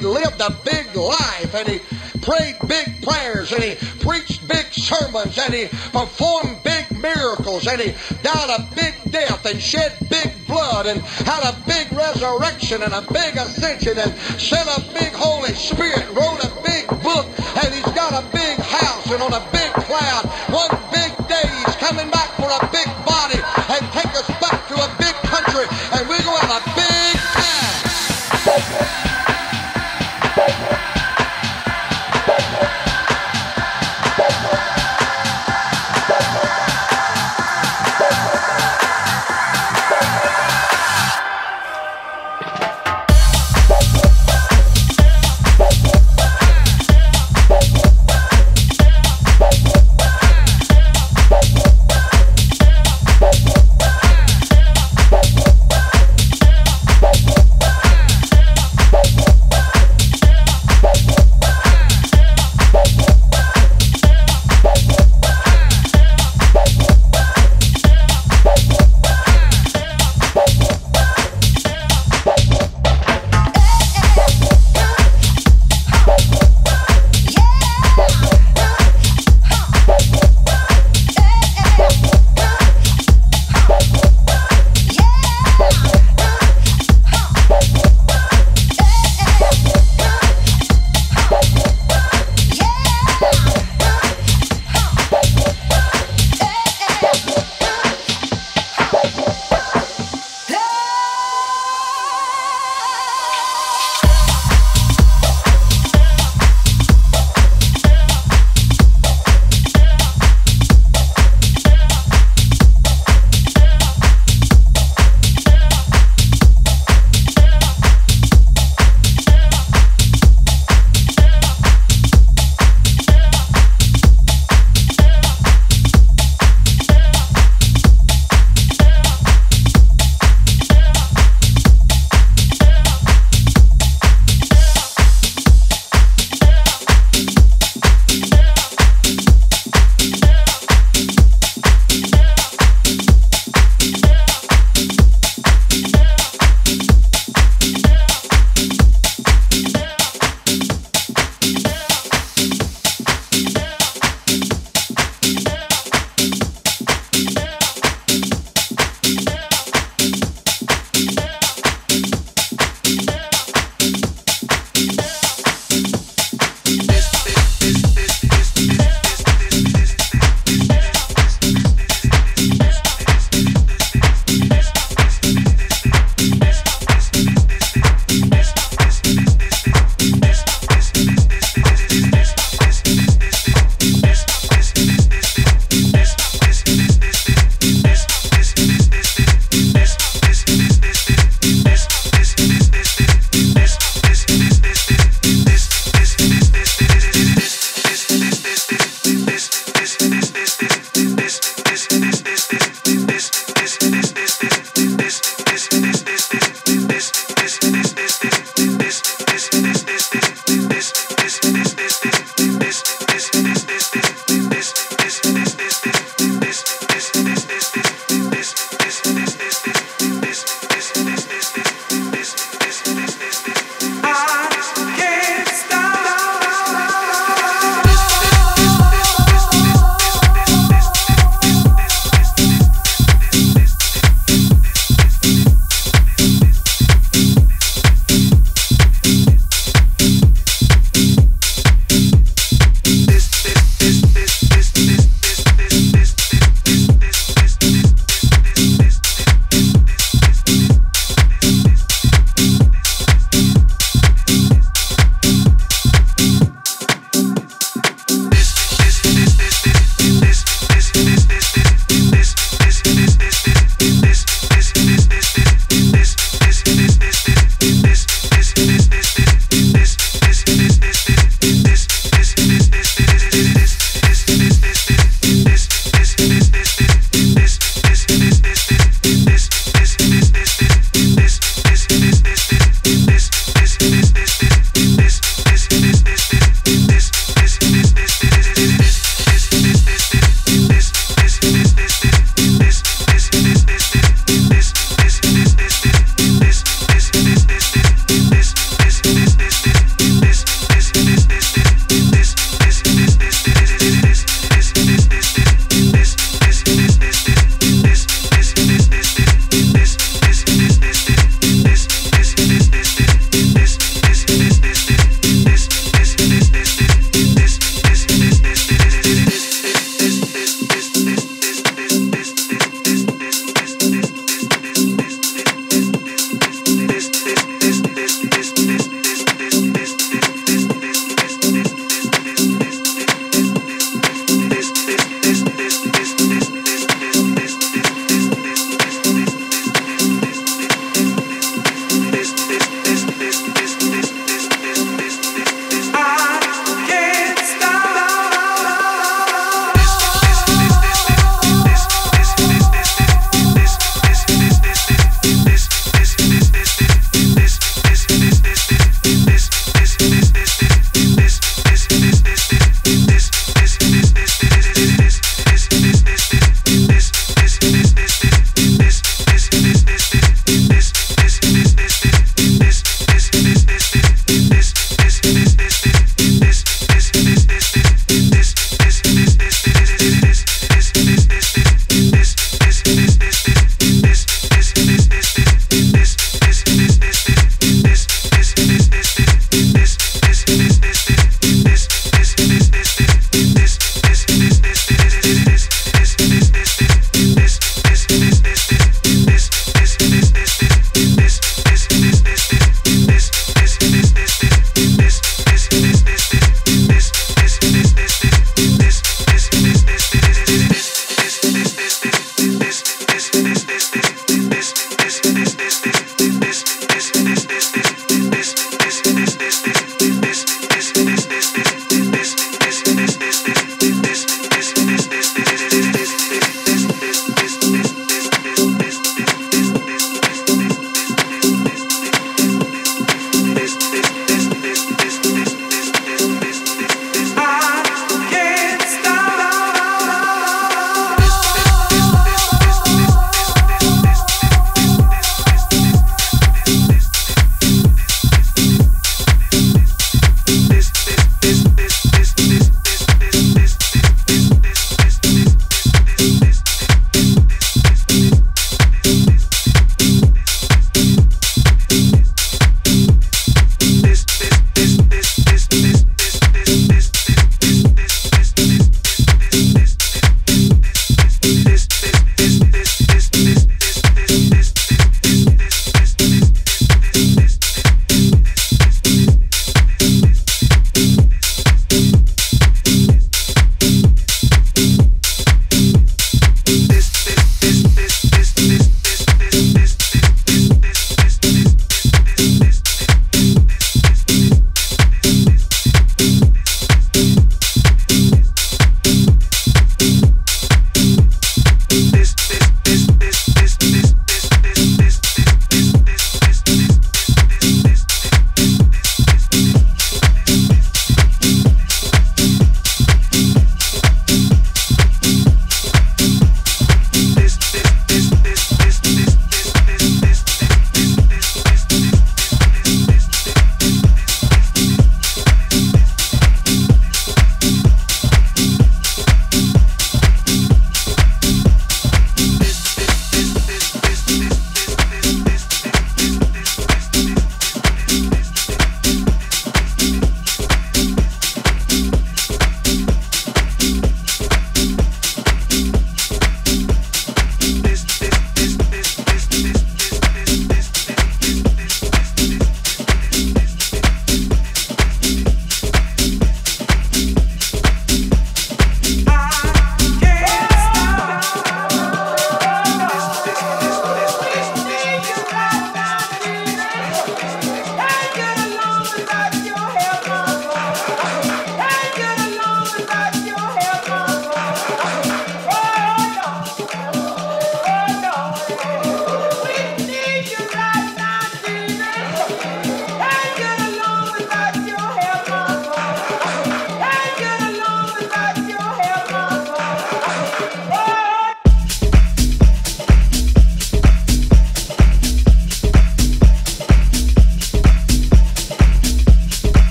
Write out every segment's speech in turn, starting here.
he lived a big life and he prayed big prayers and he preached big sermons and he performed big miracles and he died a big death and shed big blood and had a big resurrection and a big ascension and sent a big Holy Spirit, wrote a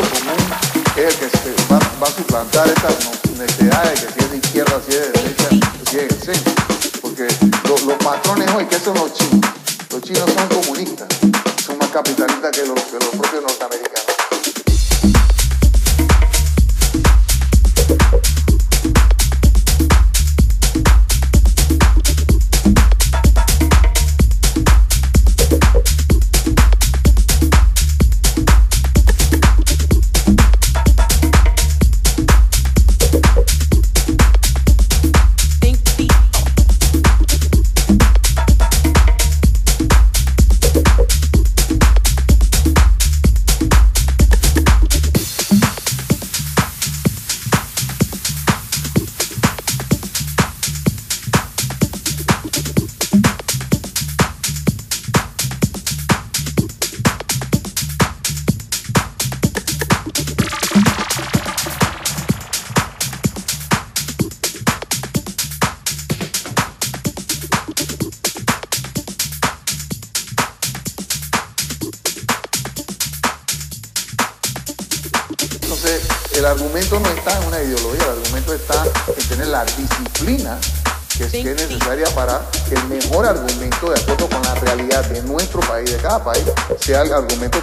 común es el que se va, va, a suplantar estas necesidades que si es de izquierda, si es de derecha, si es. Porque los, los patrones hoy, que son los chinos, los chinos son comunistas, son más capitalistas que los, que los propios norteamericanos. argumentos